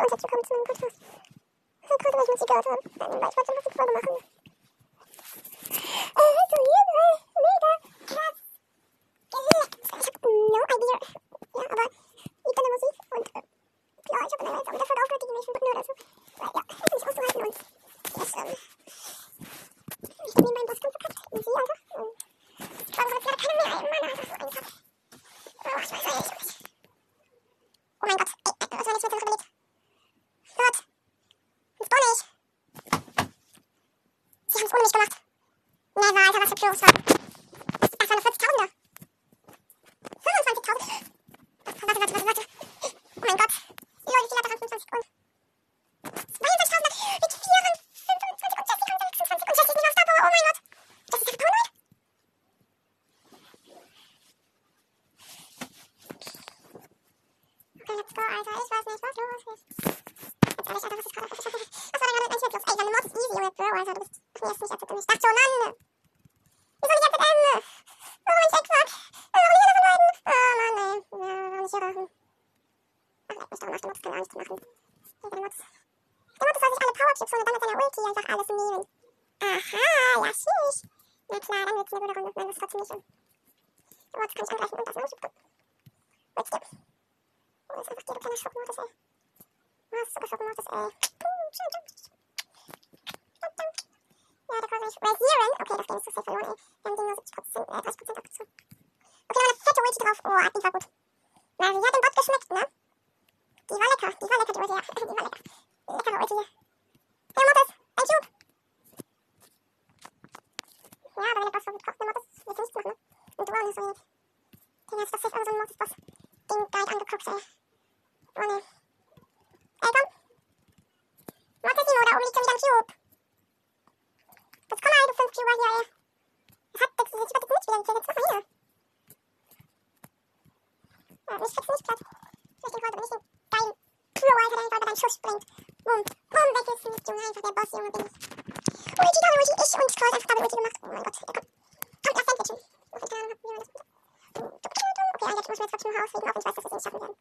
Und herzlich willkommen zu meinem Podcast. Kurz, weil ich gehört habe. Weil ich wollte Musik vorne machen. Äh, so hier, äh, mega krass. Ich hab no idea. Ja, aber ich kann Musik und, äh, ja, ich hab dann jetzt auch wieder voll aufgehört, die Menschen bitten oder so. Weil, ja, das ist nicht auszuhalten und das, ähm, ich bin nebenbei was ganz verkackt. Und sie einfach, ich glaube, jetzt gerade keiner mehr ein Mann einfach so eingekackt. Oh, ich weiß nicht. Oh mein Gott, ey, was war jetzt mit der überlegt? Gott, jetzt bolle ich. Sie haben es ohne mich gemacht. Never, Alter, was für Plus war. Das war eine 40.000er. 25.000. Warte, warte, warte, warte. Oh mein Gott. Leute, die hat daran 25 Sekunden. 22.000 mit 24 und Jessie haben 26 und Jessie ist nicht auf Star Oh mein Gott. Das ist einfach paranoid. Okay, let's go, Alter. Ich weiß nicht, was los ist. Ganz ehrlich, Alter, was ist gerade? Was war denn gerade mit Mensch mit los? Ey, deine Mod ist easy, Junge, Bro, Alter. Du bist mir jetzt nicht erzählt. Ich dachte schon, Mann. Wieso nicht erzählt Ende? Warum nicht Eckfuck? Warum nicht alle von beiden? Oh, Mann, ey. Ja, warum nicht hier machen? Ach, leck mich doch nach, der Mod kann gar nichts machen. Ey, der Mod. Der Mod soll sich alle Power-Chips holen und dann mit seiner Ulti einfach alles nehmen. Aha, ja, sheesh. Na klar, dann wird's eine gute Runde. Nein, das ist trotzdem nicht. Der Mod kann ich angreifen und das ist super. Ulti. Oh, das ist einfach der kleine Schockmodus, ey. Was ist sogar Schockmodus, ey. Ja, da kann ich rasieren. Okay, das Game verloren, ey. Wir haben den nur 70%, äh, 30% abgezogen. Okay, noch eine fette Ulti drauf. Oh, die war gut. Na, die hat dem Bot geschmeckt, ne? Die war lecker, die war lecker, die Ulti, ja. Die war lecker. Leckere Ulti hier. Hey, Mortis, ein Cube. Ja, aber wenn der Boss so gut kocht, der Mortis, willst du nichts machen, ne? Und du auch nicht so wenig. Den hast du doch safe irgend so einen Mortis-Boss. Den Guide angeguckt, ey. Oh, ne. Ey, komm. Mortisimo, da oben liegt schon wieder ein Cube. Jetzt komm mal, du 5 Cuber hier, ey. Was hat das? Ich werd jetzt nicht wieder gekillt. Jetzt mach mal hier. Ja, mich kriegst du nicht platt. Ich möchte den heute nicht den geilen Pro, Alter, der einfach bei deinen Schuss springt. Bumm. Bumm, weg ist nicht, Junge. Einfach der Boss, Junge, bin ich. Ulti, Double Ulti, ich und Scroll einfach Double Ulti gemacht. Oh mein Gott. Ja, komm. Kommt, lass Sandwichen. Noch keine Ahnung, wie man das macht. Eigentlich muss mir jetzt trotzdem noch ausreden, auch wenn ich weiß, dass wir es nicht schaffen werden.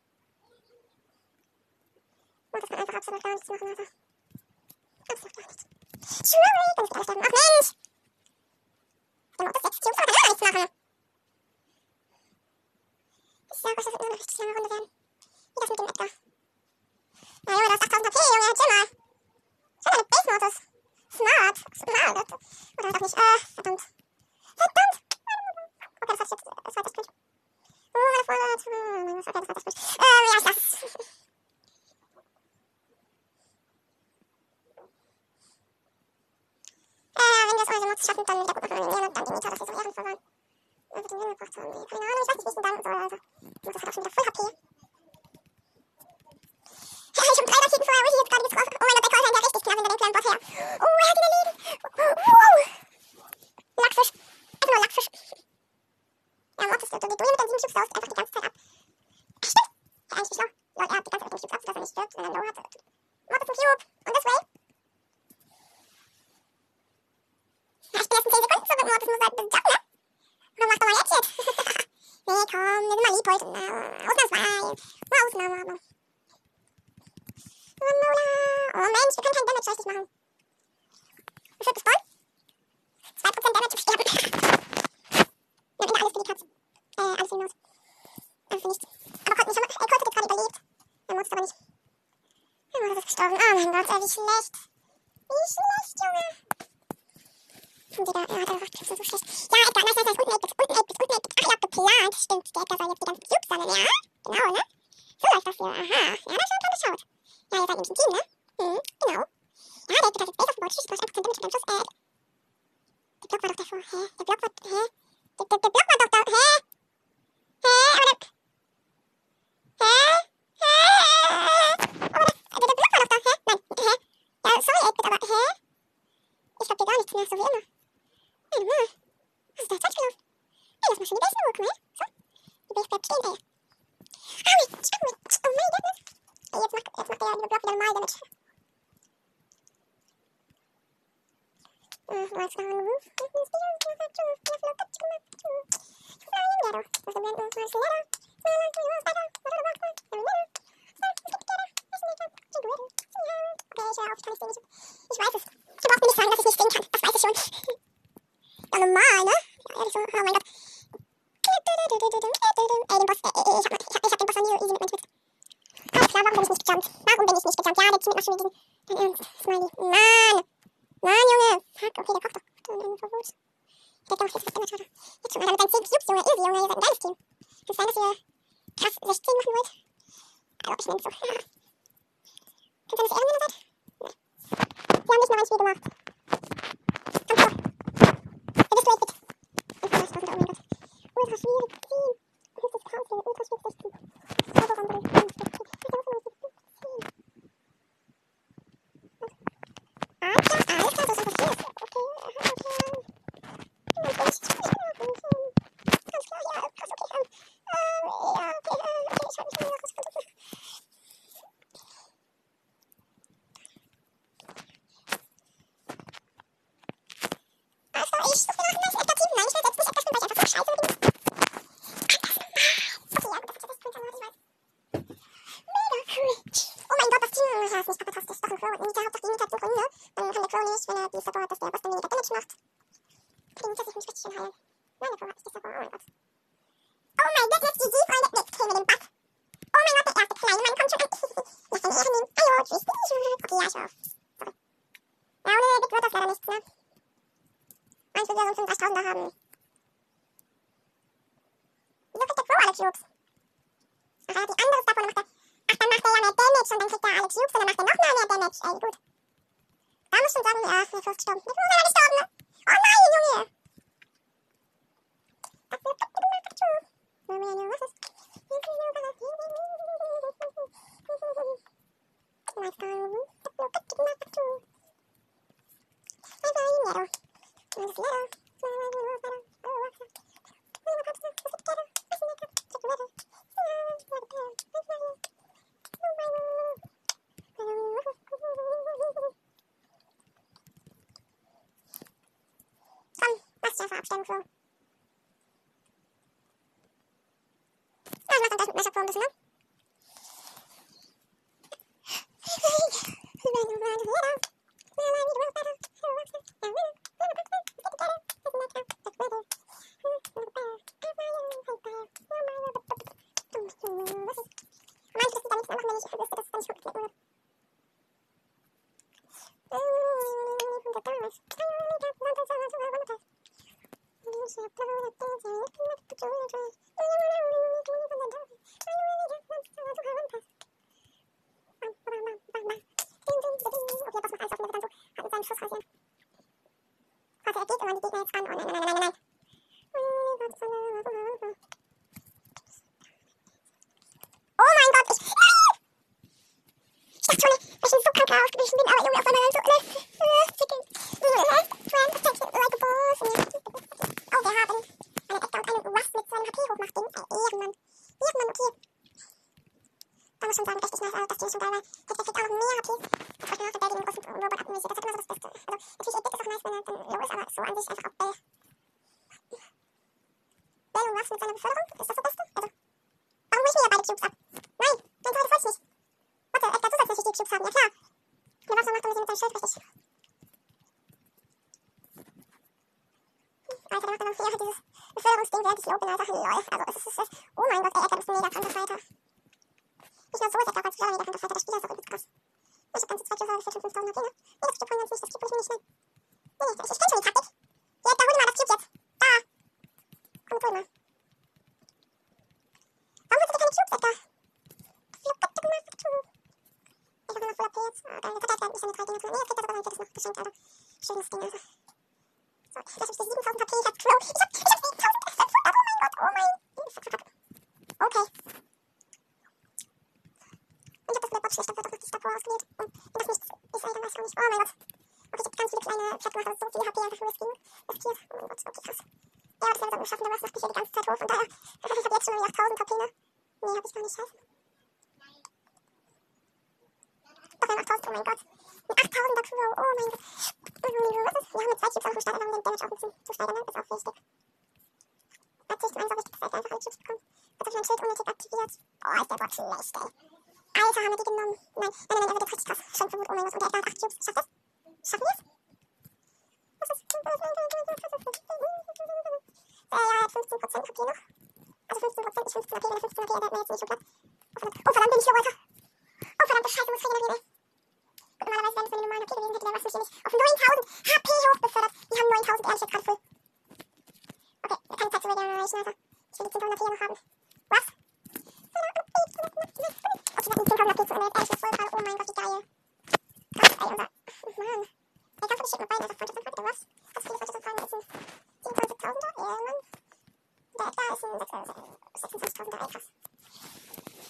Und das kann einfach absolut gar nichts machen, Alter. Absolut gar nichts. Schwierig, dann ist gleich sterben. Ach Mensch! Der Mod ist 6 Cubes, aber kann gar nichts machen. Ich sag euch, das wird nur eine richtig lange Runde werden. Wie das mit dem Edgar. Na Junge, du hast 8000 HP, Junge, chill mal. Schon eine Base-Modus. Smart. Smart. Oder halt auch nicht. Äh, verdammt. Verdammt! Okay, das hat jetzt, das war das gut. Keine Ahnung, ich weiß nicht, wie ich ihn danken soll, Alter. Das hat auch schon wieder voll HP. Ja, ich hab drei Raketen vorher Ulti jetzt gerade getroffen. Oh mein Gott, der Call ja richtig knapp hinter dem kleinen Boss her. Oh, er hat ihn erlegen. Wow. Lackfisch. Einfach nur Lackfisch. Ja, Mod ist, du, du, du mit den sieben Cubes saust einfach die ganze Zeit ab. Stimmt. Ja, eigentlich schlau. Lol, er hat die ganze Zeit mit den Cubes ab, dass er nicht stirbt, wenn er Low hat. Mod ist ein Cube. Und this way. Ja, ich bin erst in 10 Sekunden zurück, Mod. Das muss halt jumpen, ne? Oder mach doch mal jetzt jetzt. nee, komm, wir sind mal lieb heute. Ausnahmsweise. Nur Ausnahme, aber. Oh Mensch, wir können keinen Damage richtig machen. Wie viel gespawnt? 2% Damage im Sterben. Ja, wieder alles für die Katze. Äh, alles für die Maus. Alles für nichts. Aber Colt nicht. Ey, Colt hat jetzt gerade überlebt. Er muss aber nicht. Er wurde gestorben. Oh mein Gott, ey, wie schlecht. Wie schlecht, Junge. Und wieder, ja, der macht so schlecht. Ja, Edgar, nice, nice, nice. Unten 8-Bit, unten 8-Bit, unten 8-Bit. Ach, ihr habt geplant. Stimmt, der Edgar soll jetzt die ganzen Cubes sammeln, ja? Genau, ne? So läuft das hier. Aha. Ja, da schaut, da schaut. Ja, ihr seid nämlich ein Team, ne? Mhm, genau. Ja, der Edgar hat jetzt Base aufgebaut. Tschüss, du hast 1% Damage mit deinem Schuss. Äh, der Block war doch davor. Hä? Der Block war, hä? Der, der, der Block war doch da, hä? Hä? Aber der, hä? Hä? Aber der, der, der Block war doch da, hä? Nein, hä? Ja, sorry, 8-Bit, aber hä? Ich glaub dir gar nichts mehr, so wie immer. Warte mal. Was ist da jetzt falsch gelaufen? Ey, lass mal schon die Base nur, guck mal. So. Die Base bleibt stehen, ey. Aui, stopp mich. Oh mein Gott. Ey, jetzt macht, jetzt macht der liebe Block wieder normal Damage. Äh, what's going on? ich hör auf, ich kann nicht sehen. Ich, ich weiß es. Du brauchst mir nicht sagen, dass ich nicht sehen kann. Das weiß ich schon. Ja, normal, ne? Ja, ehrlich so. Oh mein Gott. Ey, den Boss, ey, ey, ich hab, ich hab, ich den Boss noch nie so easy mit meinem Twitch. Alles klar, warum bin ich nicht gejumpt? Warum bin ich nicht gejumpt? Ja, der Team macht schon wieder diesen... Dein Ernst, Smiley. Mann! Mann, Junge! Fuck, okay, der kocht doch. Dann irgendwo gut. Der doch, jetzt wird immer Jetzt schon, Alter, mit deinen 10 Cubes, Junge. Easy, Junge, ihr seid ein geiles Team. Kann es sein, dass ihr krass 16 machen wollt? Also, ich nehme so. Dass ihr Ehrenmänner seid? Nee. Wir haben nicht nur ein Spiel gemacht. Komm vor. Wer bist du, 8-Bit? 1,8000, oh mein Gott. Ultra schwierig. 10. Das ist krass, Junge. Ultra schwierig, 16. Zauberraum drin. 10. Ah, ja, alles klar, so ist einfach hier. Okay, aha, okay. Und ich, ich, ganz klar, ja, krass, okay, ähm, ja, okay, äh, okay, ich halte mich mal kurz kurz. Also, ich suche nach einem nice Alternativ. Nein, ich will selbst nicht Edgar spielen, weil ich einfach so scheiße bin. Okay, ja, gut, das hat jetzt Printer, ich weiß. Mega cringe. Oh mein Gott, das Team ja, ist nicht fantastisch. Doch ein Crow und Nita, Hauptsache die Nita hat Synchronie. Dann kann der Crow nicht, wenn er die Support, dass der Boss dann weniger Damage macht. Okay, Nita sich mich richtig schön heilen. Nein, der Crow hat nicht die Support, oh mein Gott. Oh mein Gott, jetzt GG, Freunde. Jetzt killen wir den Buff. Oh mein Gott, der erste kleine Mann kommt schon an. Lass eine Ehre nehmen. Hallo, tschüss. Okay, ja, ich war auf. Sorry. Ja, ohne Big wird das leider nichts, ne? Und ich will ja so einen 35.000er haben. Wieso kriegt der Crow alle Cubes? Ach, er hat die andere Support und macht er... Ach, dann macht er ja mehr Damage und dann kriegt er alle Cubes und dann macht er noch mal mehr Damage. Ey, gut. Da muss ich schon sagen, ja, mir ist gestorben. Mir ist leider gestorben, ne? Oh nein, Junge! Das wird gut gemacht, du. Nur mehr, nur was ist? Nice done. Das wird gut gemacht, du. Also, Nero. Das ist Nero. Komm, abstellen, Flo. Ja, ich mach dann gleich mit Messer Flo ein bisschen, ne? Warte, er geht immer an die Gegner jetzt ran. Oh nein, nein, nein, nein, nein. Oh mein Gott, ich... Nein! Ich dachte schon, weil ich so krank ausgewichen bin, aber irgendwie auf einmal so... Zicken. Friend, attention, like a boss. Oh, wir haben einen Edgar und einen Russ mit seinem HP hochmacht Ding. Ey, Ehrenmann. Ehrenmann, okay. Da muss schon sagen, richtig nice, das Ding ist schon geil, weil der kriegt auch noch mehr HP. Das war nach der Bell, den großen Robot abmäßig. Das ist immer so das Beste. Also, natürlich, Edgar ist auch nice, wenn er dann low ist, aber so an sich einfach auch Bell. Bell und Russ mit seiner Beförderung, ist das das Beste? Also, warum hol ich mir ja beide Cubes ab? Nein, nein, toll, das wollte ich nicht. Warte, Edgar, du sollst natürlich die Cubes haben, ja klar. Der Russ macht ein bisschen mit seinem Schild richtig. Alter, der macht dann noch hier dieses Beförderungsding, während ich low Alter, lol. Also, es ist, es ist, oh mein Gott, ey, du bist ein mega kranker Fighter. Nicht nur so ist auch als Spieler mega kranker Fighter, der Spieler ist auch übelst krass. Ich hab ganze zwei Kills für 5000 HP, ne? Nee, das Cube holen wir uns nicht, das Cube hol ich mir nicht schnell. Nee, nee, ich, ich kenn schon die Taktik. Ja, Edgar, hol mal das Cube jetzt. Da. Komm, hol mal. Warum holst du dir keine Cubes, du. Ich hab nur Full AP jetzt. Oh, geil, jetzt hat er halt nicht seine drei Dinger drin. Nee, jetzt kriegt er sogar sein viertes noch geschenkt, Alter. Schönes Ding, Alter. So, lass mich die 7000 HP, ich hab Crow. Ich hab, ich hab 7500, oh mein Gott, oh mein. Okay. Und ich hab das Box schlecht, dafür doch noch die Power ausgewählt. Und wenn das nichts ist, dann weiß ich auch nicht. Oh mein Gott. Okay, ich hab ganz viele kleine Plattmacher, so viel HP einfach nur Skin riskiert. Oh mein Gott, okay, krass. Ja, das wäre so schaffen, der Boss macht mich hier die ganze Zeit hoch. Von daher, ich hab jetzt schon irgendwie 8000 HP, ne? Nee, hab ich gar nicht, scheiße. Doch, wir haben 8000, oh mein Gott. Ein 8000er Crow, oh mein Gott. Wir haben mit zwei Cubes auch gestartet, um den Damage auch ein bisschen zu steigern, ne? Ist auch wichtig. Natürlich, du meinst auch wichtig, dass er einfach alle Cubes bekommt. Wird auf mein Schild unnötig aktiviert. Oh, ist der Bot schlecht, ey. Alter, haben wir die genommen? Nein, nein, nein, nein, er wird richtig krass. Schon vermut, oh mein Gott, und er hat 8 Cubes. Schafft das? Schaffen wir es? Was ist? Äh, ja, er hat 15% Papier noch. Also 15%, nicht 15 AP, wenn er 15 AP, er hat mir jetzt nicht. Oh verdammt, oh verdammt, bin ich low, Alter. Oh verdammte Scheiße, muss regenerieren, ey. Gut, normalerweise, wenn es meine normalen HP gewesen hätte, was mich hier nicht auf 9000 HP hoch befördert. Wir haben 9000 ehrlich jetzt gerade voll. Okay, keine Zeit zu regenerieren, Alter. Ich will die 10.000 AP noch haben. Was? Okay, wir hatten 10.000 AP zu jetzt ehrlich, das voll gerade. Oh mein Gott, wie geil. Krass, ey, unser... Mann. Ey, du die Shit mit beiden einfach Freundschaft anfangen, was? Hast du viele Freundschaften anfangen? Ist ein 7.000er? Ja, Mann. Der Edgar ist ein 26.000er, ey, krass.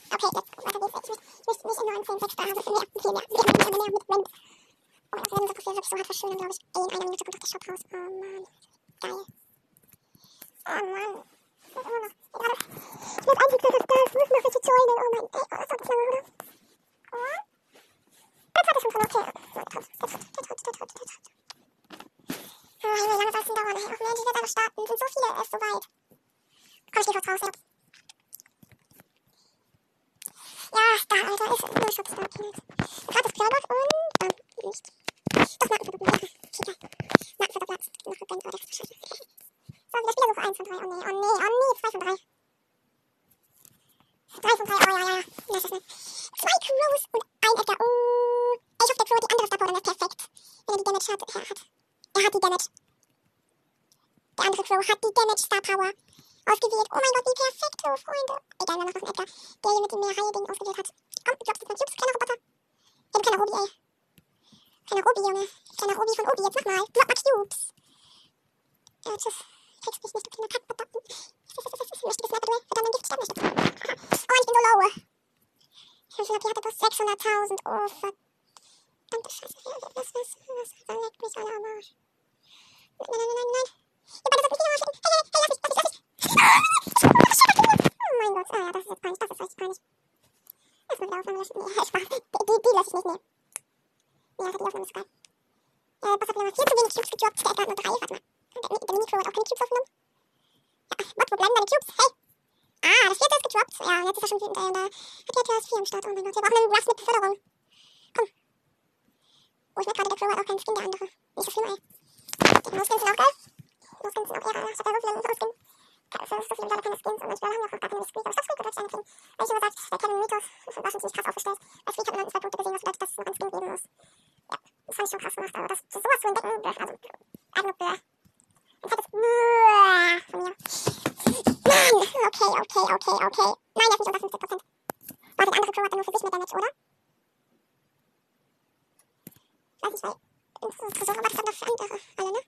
Okay, jetzt weiter geht's. 19 6 da haben. Nee, okay, mehr. Wir haben mehr mit. Oh, das werden unser Profil wirklich so hart verschönern, glaube ich. Ey, in einer Minute kommt doch der Shop raus. Oh Mann. Geil. Oh Mann. Ich muss immer noch. Gerade. Ich muss eigentlich das da. Ich muss noch welche joinen. Oh mein. Ey, oh, das hat lange, oder? Oh. Jetzt hat er schon von okay. Der traut. Der traut. Der traut. Der traut. Der traut. Oh, wie lange soll es denn dauern? Ey, oh Mensch, ich werde aber starten. Es sind so viele. Er ist so weit. Komm, ich geh kurz raus. Ja. Ja, da, Alter, ist nur Schutz da. Okay, nice. Gerade das Cloudbox und dann nicht. Doch, Nackenverdoppelung. Okay, geil. Nackenverdoppler. Noch gegönnt. Oh, das ist scheiße. So, wieder Spielersuche 1 von 3. Oh nee, oh nee, oh nee, 2 von 3. 3 von 3, oh ja, ja, ja. Das ist nicht. Zwei Crows und ein Edgar. Oh. Ich hoffe, der Crow hat die andere Star Power, dann ist perfekt. Wenn er die Damage hat. Er hat. Er hat die Damage. Der andere Crow hat die Damage Star Power ausgewählt. Oh mein Gott, wie perfekt, oh Freunde. Egal, wir machen Edgar. Der hier mit dem mehr Heilding ausgewählt hat. Komm, du glaubst, das sind Cubes, kleiner Roboter. Ey, du kleiner Robi, ey. Robi, Junge. Kleiner Robi von Obi, jetzt mach mal. Block mal Cubes. Ja, tschüss. Kriegst mich nicht, du kleiner. Ich möchte das Sniper, verdammt, ein Gift sterben möchte. Oh, ich bin so low. Wie viel AP hat er bloß? 600.000. Oh, verdammte Scheiße. Was, was, was, was, leckt mich alle am Arsch. Nein, nein, nein, nein, nein. Ihr beide sollt mich nicht am Arsch lecken. Hey, hey, hey, lass mich, lass mich, lass mich. Oh mein Gott, ah ja, das ist jetzt peinlich, das ist richtig peinlich. Erstmal Aufnahme löschen. Nee, Spaß. Die, die, lösche ich nicht, nee. Ist geil. Äh, Boss hat wieder mal viel zu wenig Cubes gedroppt. Der Edgar hat nur drei, warte mal. Der, der Mini-Crow hat auch keine Cubes aufgenommen. Ja, Bot, wo bleiben deine Cubes? Hey! Ah, das vierte ist gedroppt. Ja, jetzt ist er schon wütend, ey, und da hat der TS 4 am Start. Oh mein Gott, wir brauchen einen Rush mit Beförderung. Komm. Oh, ich merke gerade, der Crow hat auch keinen Skin, der andere. Nicht so schlimm, ey. Die No-Skins sind auch geil. No-Skins sind auch Ehre. Ich hab ja so viele No-Skins. So, so viele geile keine Skins und manchmal haben wir auch noch gar keine Squeak. Aber ich hab Squeak eine kriegen. Weil ich immer sagt, der Kevin Mythos war schon ziemlich krass aufgestellt. Bei Squeak hat man zwei Punkte gesehen, was bedeutet, dass es noch einen Skin geben muss. Das fand ich schon krass gemacht, aber das, sowas zu entdecken, blöd, also, einfach nur blöd. Ein fettes Blöd von mir. Mann! Okay, okay, okay, okay. Nein, der ist nicht unter 50%. Warte, der andere Crow hat nur für sich mehr Damage, oder? Ich weiß nicht, weil... Tresor, aber das doch für andere alle, ne?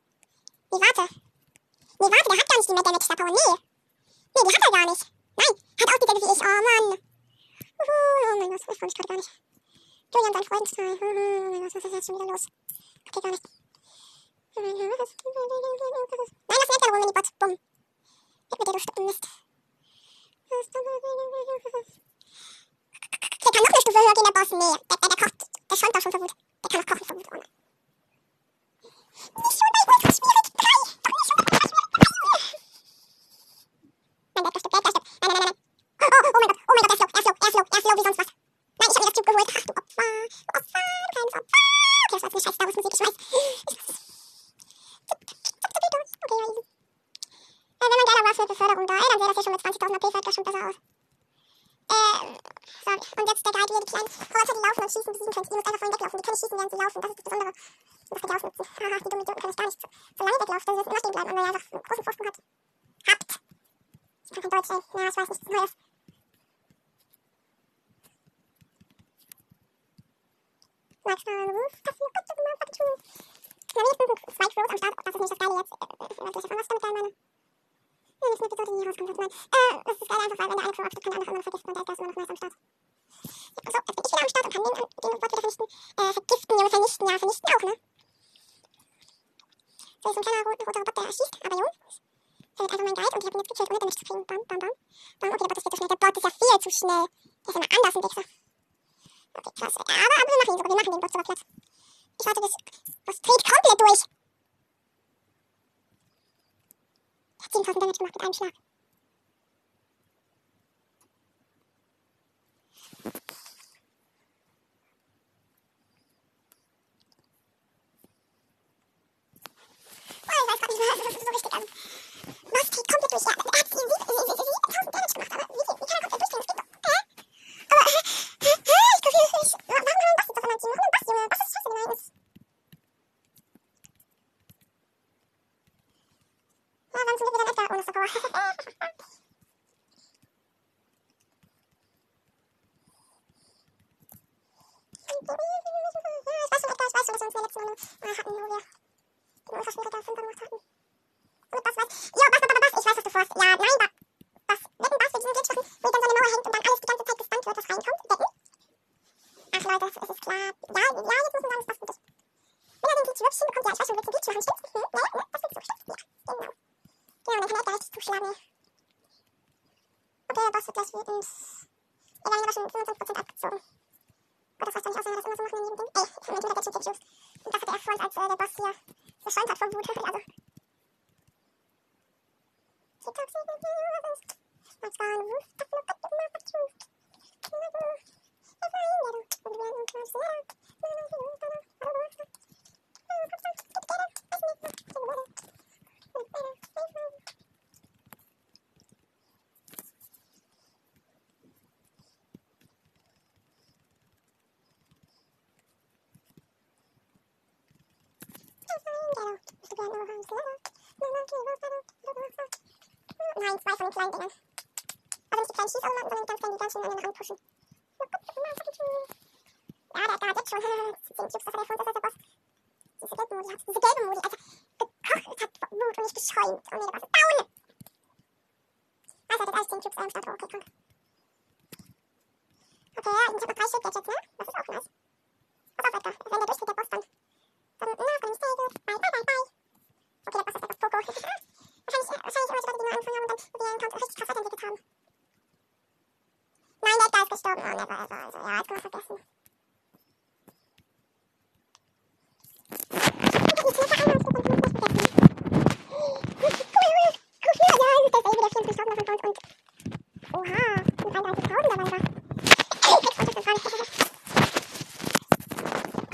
Nee, warte. Nee, warte, der hat gar nicht die mehr Damage Power. Nee. Nee, die hat er gar nicht. Nein, hat auch dieselbe wie ich. Oh Mann. Uhu, oh mein Gott, ich freue mich gerade gar nicht. Julian. Oh mein Gott, was ist jetzt schon wieder los? Okay, gar nicht. Nein, lass mir keine Runde, Bot. Bumm. Gib mir dir, du Stück Mist. Der kann noch eine Stufe höher gehen, der Boss. Nee, der, der, der kocht. Der schäumt auch schon vor. Der kann auch kochen vor Wut. Nicht schon bei Ultra schwierig 3. Doch nicht schon bei Ultra schwierig 3. Nein, der stirbt, der stirbt. Nein, nein, nein, nein. Oh, oh, oh mein Gott, oh mein Gott, er ist low, er ist low, er ist low, er ist low wie sonst was. Nein, ich hab mir das Cube geholt. Ach, du Opfer, du Opfer, du kleines Opfer. Okay, das war jetzt eine scheiß Star Wars Musik, ich weiß. Okay, ja, easy. Äh, wenn man geiler war für Beförderung da, ey, dann sähe das hier schon mit 20.000 AP, fällt das schon besser aus. Ähm, sorry. Und jetzt der Guide, wie ihr die kleinen Roboter, die laufen und schießen, besiegen könnt. Ihr müsst einfach vorhin weglaufen. Die können nicht schießen, während sie laufen. Das ist das Besondere. Das könnt ihr ausnutzen. Haha, die dummen Idioten können es gar nicht so, so lange weglaufen. Dann müssen immer stehen bleiben, und weil ihr einfach einen großen Vorsprung habt. Habt. Ich kann kein Deutsch, ey. Ja, ich weiß nicht. Neues. Max Ruf, das ist eine gute Nummer, fucking true. Na, wenigstens sind zwei Crows am Start. Das ist nicht das Geile jetzt. Äh, was ich damit geil meine. Nee, nächste Episode nie rauskommen wird. Nein. Äh, das ist geil einfach, weil wenn der eine Crow auftritt, kann der andere andere vergiften und der ist immer noch nice am Start. Ja, so, jetzt bin ich wieder am Start und kann den, vernichten. Äh, vergiften, Junge, vernichten, ja, vernichten auch, ne? So, ist ein kleiner roter, roter Robot, der erschießt, aber Junge. Findet einfach mein Guide und ich hab ihn jetzt gekillt, ohne Damage zu kriegen. Bam, bam, bam. Bam, okay, der Bot ist viel zu schnell. Der Bot ist ja viel zu schnell. Der ist immer anders, ein Wichser. Okay, krass. Aber, aber wir machen ihn sogar. Wir machen den Bot sogar platt. Ich warte bis... Das dreht komplett durch. Der hat 7000 Damage gemacht mit einem Schlag. weiß gerade nicht mehr so richtig an. Moss kriegt komplett durch. Ja, er hat ihm wie, wie, wie, wie, tausend Damage gemacht, aber wie, wie kann er komplett durchgehen? Das geht doch. Hä? Aber, hä? Hä? Ich kapiere es nicht. Warum haben wir Boss jetzt auf meinem Team? Warum ein Boss, Junge? Boss ist scheiße gemeint. Ja, dann sind wir wieder Edgar ohne Support. Ich weiß schon, Edgar, ich weiß schon, dass wir in der letzten Runde hatten, wo wir more time. Thank you. Kleinen Dingern. Also nicht die kleinen Schießautomaten, sondern ganz kleinen, die ganz schön an den Rand pushen. Ja, der, der hat jetzt schon 10 Cubes, das hat er vor uns, das ist der Boss. Diese gelbe Modi hat, diese gelbe Modi, Alter, gekocht hat vor Wut und nicht geschäumt. Oh nee, der Boss ist down! Also, hat jetzt alles 10 Cubes Start, oh, okay, krank. Okay, ja, ich hab noch drei Shake Gadgets, ne? Das ist auch nice. Pass auf, Edgar, wenn der durchgeht, der Boss dann. Dann, na, auf dem Stay, bye, bye, bye, bye. Okay, der Boss ist etwas Poco. wahrscheinlich, wahrscheinlich die Leute, die nur angefangen haben und dann ihren Account richtig krass weiterentwickelt haben. Nein, der ist gestorben. Oh, never ever. Also, ja, jetzt kann man vergessen. Oha, mit 31.000 dabei war. Jetzt wollte ich das gar nicht. Was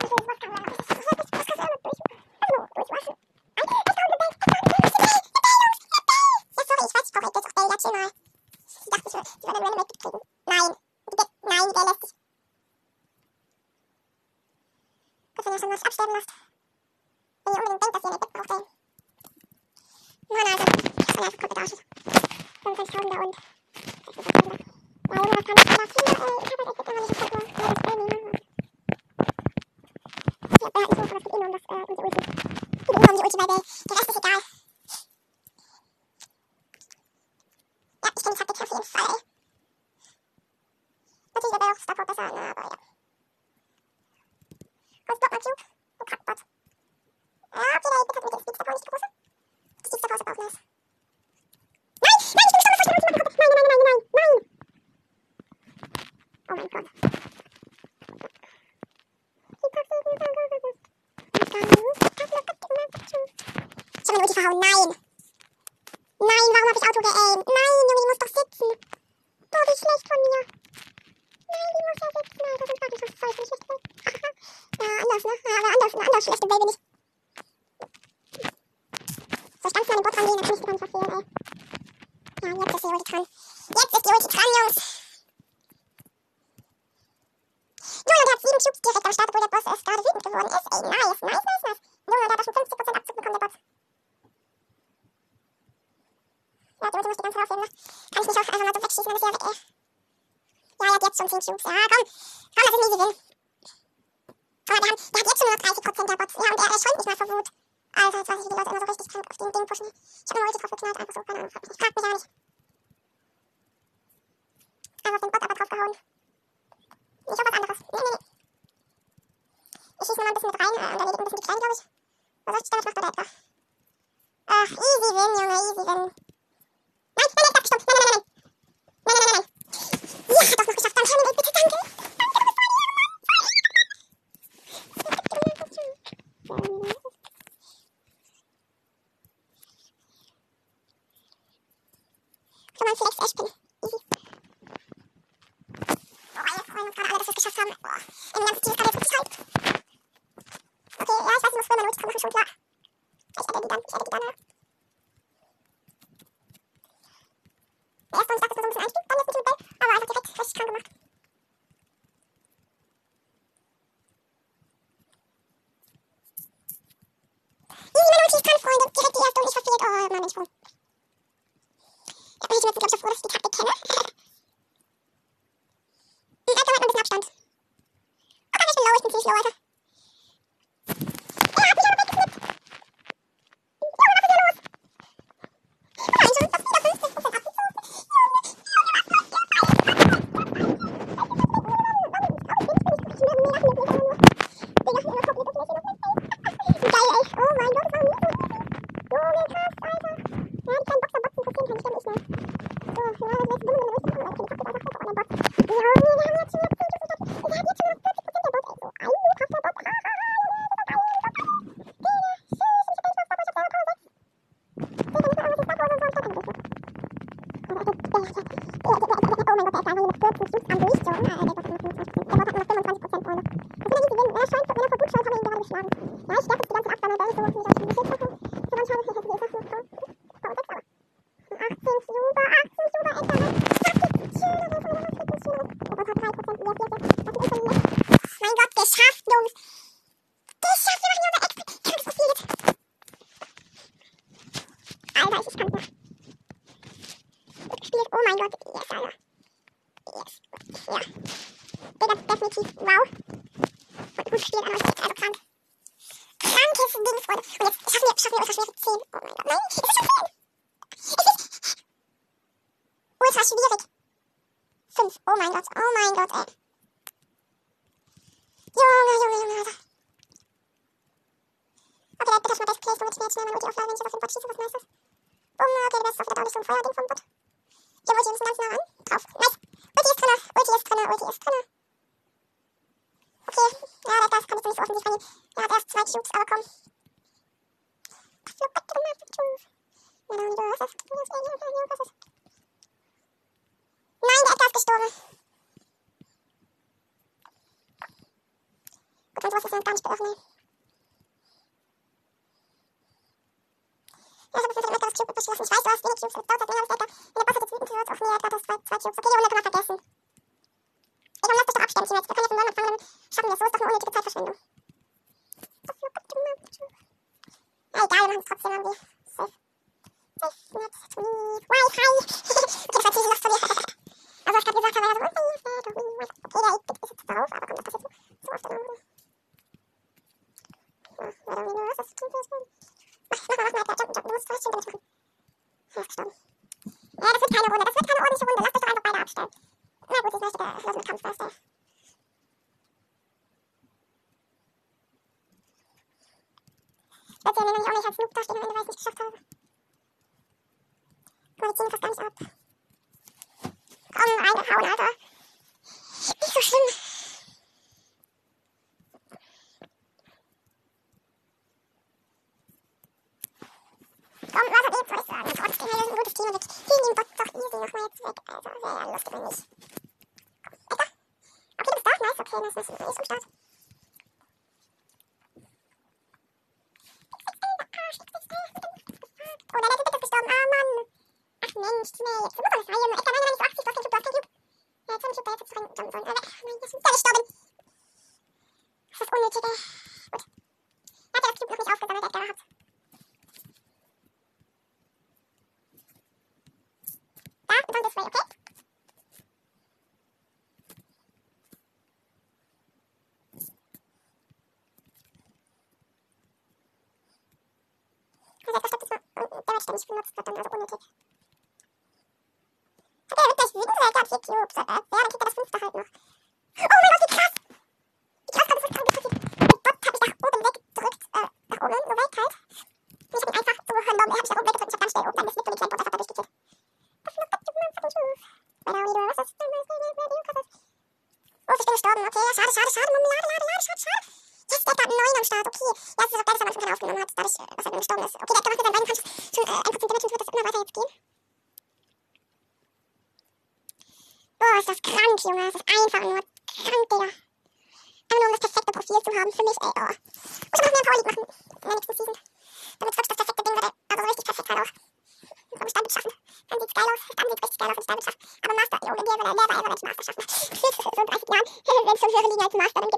kann man da? Was kannst du damit durch? Also, durchwaschen. Ja, sorry, ich weiß, ich brauche jetzt auch Bell, erzähl mal. Ich dachte, ich würde, ich würde eine Random kriegen. Nein. Die Bell, nein, die Bell lässt sich. Gut, wenn schon was absterben lasst. Wenn ihr unbedingt denkt, dass ihr eine Bett braucht, ey. Nein, also, das ist einfach komplett Arsch. 25.000 da und 26.000 da. Ja, Junge, was kann ich da viel, ey? Ich hab halt echt immer nicht geguckt, nur, nur das Bell nehmen. Ja, hat nicht so, aber es geht eh nur um das, äh, um die Ulti. Es geht eh nur um die Ulti bei Bell. Der Rest ist egal. Ja, ich kenne die Taktik auf jeden Fall, ey. Natürlich wäre auch Starport besser, ne, aber ja. Und Block mal Cube. Und Kackbot. Ja, okay, der Epic hat mit dem Speed Step auch nicht die große. Die Speed Step ist auch nice. Nein! Nein, ich bin gestorben, bevor ich die Ulti gemacht habe! Nein, nein, nein, nein, nein, nein! Oh mein Gott. Die Ich hab meine Ulti verhauen, nein! Nein, warum hab ich Auto geaimt? Nein, Junge, die muss doch sitzen. Boah, wie schlecht von mir. Nein, die muss ja sitzen, Alter, sonst sag ich, was soll ich nicht schlecht Haha. Ja, anders, ne? Ja, aber anders, eine anders schlechte Baby nicht. Soll ich ganz nah an den Bot rangehen, dann kann ich sie gar nicht verfehlen, ey. Ja, jetzt ist die Ulti dran. Jetzt ist die Ulti dran, Jungs. Junge, der hat sieben Cubes direkt am Start, obwohl der Boss erst gerade wütend geworden ist. Ey, nice, nice, nice, nice. Junge, der hat doch schon 50% Abzug bekommen, der Bot. Ja, die Ulti muss die ganze Zeit aufheben, ne? Kann ich nicht auch einfach mal so wegschießen, dann ist sie ja weg, ey. Ja, er hat jetzt schon 10 Cubes. Ja, komm. Komm, das ist ein easy Win. Oh, der, hat, der hat jetzt schon nur noch 30% der Bots. Ja, und er, er schäumt nicht mal vor Wut. Alter, jetzt weiß ich, wie die Krank auf den Ding pushen. Ich hab eine Ulti drauf geknallt, einfach so, keine Ahnung. Ich frag mich auch nicht. Einfach auf den Bot aber draufgehauen. Nicht auf was anderes. Nee, nee, nee. Ich schieße nochmal ein bisschen mit rein äh, und erledige ein bisschen die Kleine, glaube ich. Was soll ich damit macht oder Edgar? Ach, easy win, Junge, easy win. Nein, nein, nein, Edgar, stopp. Nein, nein, nein, nein. Nein, nein, nein, nein. Ja, doch noch geschafft. Danke, Henry, bitte, danke. Danke, du bist voll hier, Man Flex Ashpin. Easy. Boah, wir freuen uns gerade alle, dass wir es geschafft haben. Boah, in dem ganzen Team ist gerade jetzt richtig hyped. Okay, ja, ich weiß, ich muss früher meine Ulti machen, schon klar. Ich adde die dann, ich adde die dann, ja. Der erste und ich dachte, das war so ein bisschen Einstieg, dann jetzt mit dem Bell, aber einfach direkt richtig krank gemacht. Easy, meine Ulti ist dran, Freunde. Direkt die erste und ich verfehlt. Oh, Mann, den Sprung. Ja, ich bin jetzt, glaube ich, auch froh, dass ich die Taktik kenne. Hm, Alter, halt noch ein bisschen Abstand. Oh Gott, ich bin low, ich bin ziemlich low, Alter. Er hat mich aber weggeknippt. Junge, was ist hier los? Nein, schon fast wieder 50% abgezogen. Geil, ey. Oh mein Gott, das war nie so Junge, krass, Alter. Ja, die kleinen Boxer-Boxen passieren kann, ich nicht mehr. So, ja, das ist dumm, wenn du willst, aber okay, ich hab einfach Box. Junge, wir haben jetzt schon noch 10 Ich hab jetzt schon noch 40% der Bot, ey. So, ein krasser Bot. Ah, ah, ah, Junge, das ist ein Bot. Digga, tschüss, ich hab nicht was, aber ich hab selber Power 6. Digga, nicht mal irgendwas ist Star Power und so, ich kann nicht so. Aber der, der, der, der, der, oh mein Gott, der ist einfach nur mit 14 Cubes am Durchstorm. Ah, der Bot hat nur 25%. Der Bot hat nur noch 25%, Freunde. Das wird easy win. Er scheint, wenn er vor gut schaut, haben wir ihn gerade geschlagen. Ja, ich sterbe jetzt die ganze Zeit ab, weil ich so nicht auf die Geschichte komme. So, dann schaue ich, ich hätte die Sachen noch Power 6, aber 18 Cuba, 18 Cuba, Alter. Fucking Schöner, der von der Fucking Schöner. Der Bot hat 3%, wir haben 4, 4. Das ist unverliert. Mein Gott, geschafft, Jungs. Geschafft, wir machen hier unser Expert. Krankes Profil jetzt. Alter, ich, ich kann nicht mehr. Gut gespielt. Oh mein Gott. Yes, Alter. Yes. Ja. Digga, definitiv. Wow. Gut gespielt, aber echt, also krank. Krankes Ding, Freunde. Und jetzt schaffen wir, schaffen wir ultra schwere 10. Oh mein Gott. Nein, es ist schon 10. Es ist ultra schwierig. 5. Oh mein Gott. Oh mein Gott, ey. Junge, Junge, Junge, Alter. Okay, bitte schon mal Best Place, damit ich mir jetzt schnell meine Ulti aufladen, wenn ich auf den Bot schieße, was Nices. Bumm, okay, der ist auf wieder dadurch so ein Feuerding vom Bot. Ja, Ulti, wir müssen ganz nah ran. Drauf. Nice. Ulti ist drinne. Ulti ist drinne. Ulti ist drinne. Kann jetzt nicht so offensiv reingehen. Er hat erst zwei Cubes, aber komm. Du? Du es. Nein, der Edgar ist gestorben. Gut, wenn sowas ist, gar nicht beöffnen. Ja, ich habe für den Edgar das Cube beschlossen. Ich weiß, du hast wenig Cubes, das dauert halt länger als Edgar. Wenn der Boss jetzt wütend auf mir, Edgar, du hast zwei, zwei Cubes. Okay, Junge, du hast vergessen. Komm, lass dich doch abstellen, Teammates. Wir können jetzt einen neuen anfangen, dann schaffen wir es. So ist doch eine unnötige Zeitverschwendung. Ja, egal, wir machen es trotzdem irgendwie. Safe. Safe, not me. Hi. okay, das war Teasy noch von mir. Also, was gerade gesagt habe, war ja so, okay, der 8-Bit ist jetzt drauf, aber kommt das jetzt so oft dann irgendwie. Ja, leider irgendwie nur, was ist das? Mach, mach mal, mach mal, jump, jump, du musst, du hast schon damit machen. Er ist gestorben. Ja, das wird keine Runde, das wird keine ordentliche Runde. Lasst euch doch einfach beide abstellen. Na gut, ich möchte der Los mit Kampf, da der. Ich werde ja nämlich auch nicht als Noob dastehen, wenn ich es nicht geschafft habe. Mal, die ziehen fast gar nicht ab. Komm, reingehauen, Alter. Nicht so schlimm. Komm, was hat soll ich sagen? Trotzdem, das ist ein gutes Team und wir kriegen den Bot doch easy nochmal jetzt weg. Also, sehr lustig, wenn nicht. Komm, Edgar. Okay, du nice. Ist am Start. Oh, der letzte Bit ist gestorben. Ah, Mann. Ach, Mensch, nee, jetzt muss alles sein. Edgar, nein, nein, nicht so 80, du hast kein Cube, du hast kein Cube. Ja, jetzt haben wir Cube, der jetzt rein. Jump, so, weg. Nein, jetzt ist der gestorben. Das ist unnötig, ey. Gut. Er hat ja das Cube noch nicht aufgesammelt, Edgar hat. Da, und dann this way, okay? Also, etwas stoppt mal. Und der wird wird dann also unnötig. Hat er wirklich wütend oder hat er vier Cubes? Äh, ja, dann kriegt er das fünfte halt noch. Oh mein Gott, wie krass! Wie krass kann das gerade passieren? Der Bot hat mich nach oben weggedrückt, äh, nach oben, so weit halt. Und ich hab ihn einfach so random, er hat mich nach oben weggedrückt ich hab ganz schnell oben dann gesnippt und den kleinen Bot einfach da durchgekillt. Oh, ich bin gestorben. Okay, ja, schade, schade, schade. Mami, lade, lade, schade, schade. Yes, der hat gerade einen neuen am Start. Okay. Ja, es ist auch geil, dass er am Anfang keinen aufgenommen hat, dadurch, äh, dass er gestorben ist. Okay, der hat gemacht mit seinen beiden Punches schon äh, 1% Damage und wird das immer weiter jetzt gehen. Boah, ist das krank, Junge. Das ist einfach nur krank, Digga. Einfach nur um das perfekte Profil zu haben für mich, ey. Oh. Muss ich noch mehr Power League machen in der nächsten Season. Damit wirklich das perfekte Ding wird, ey. Aber so richtig perfekt halt auch. So im Steinbild schaffen. Dann sieht's geil aus. Dann sieht's richtig geil aus im Steinbild schaffen. Aber Master, Junge, der will never ever Master schaffen. so in 30 Jahren, wenn es schon höhere Ligen als Master, dann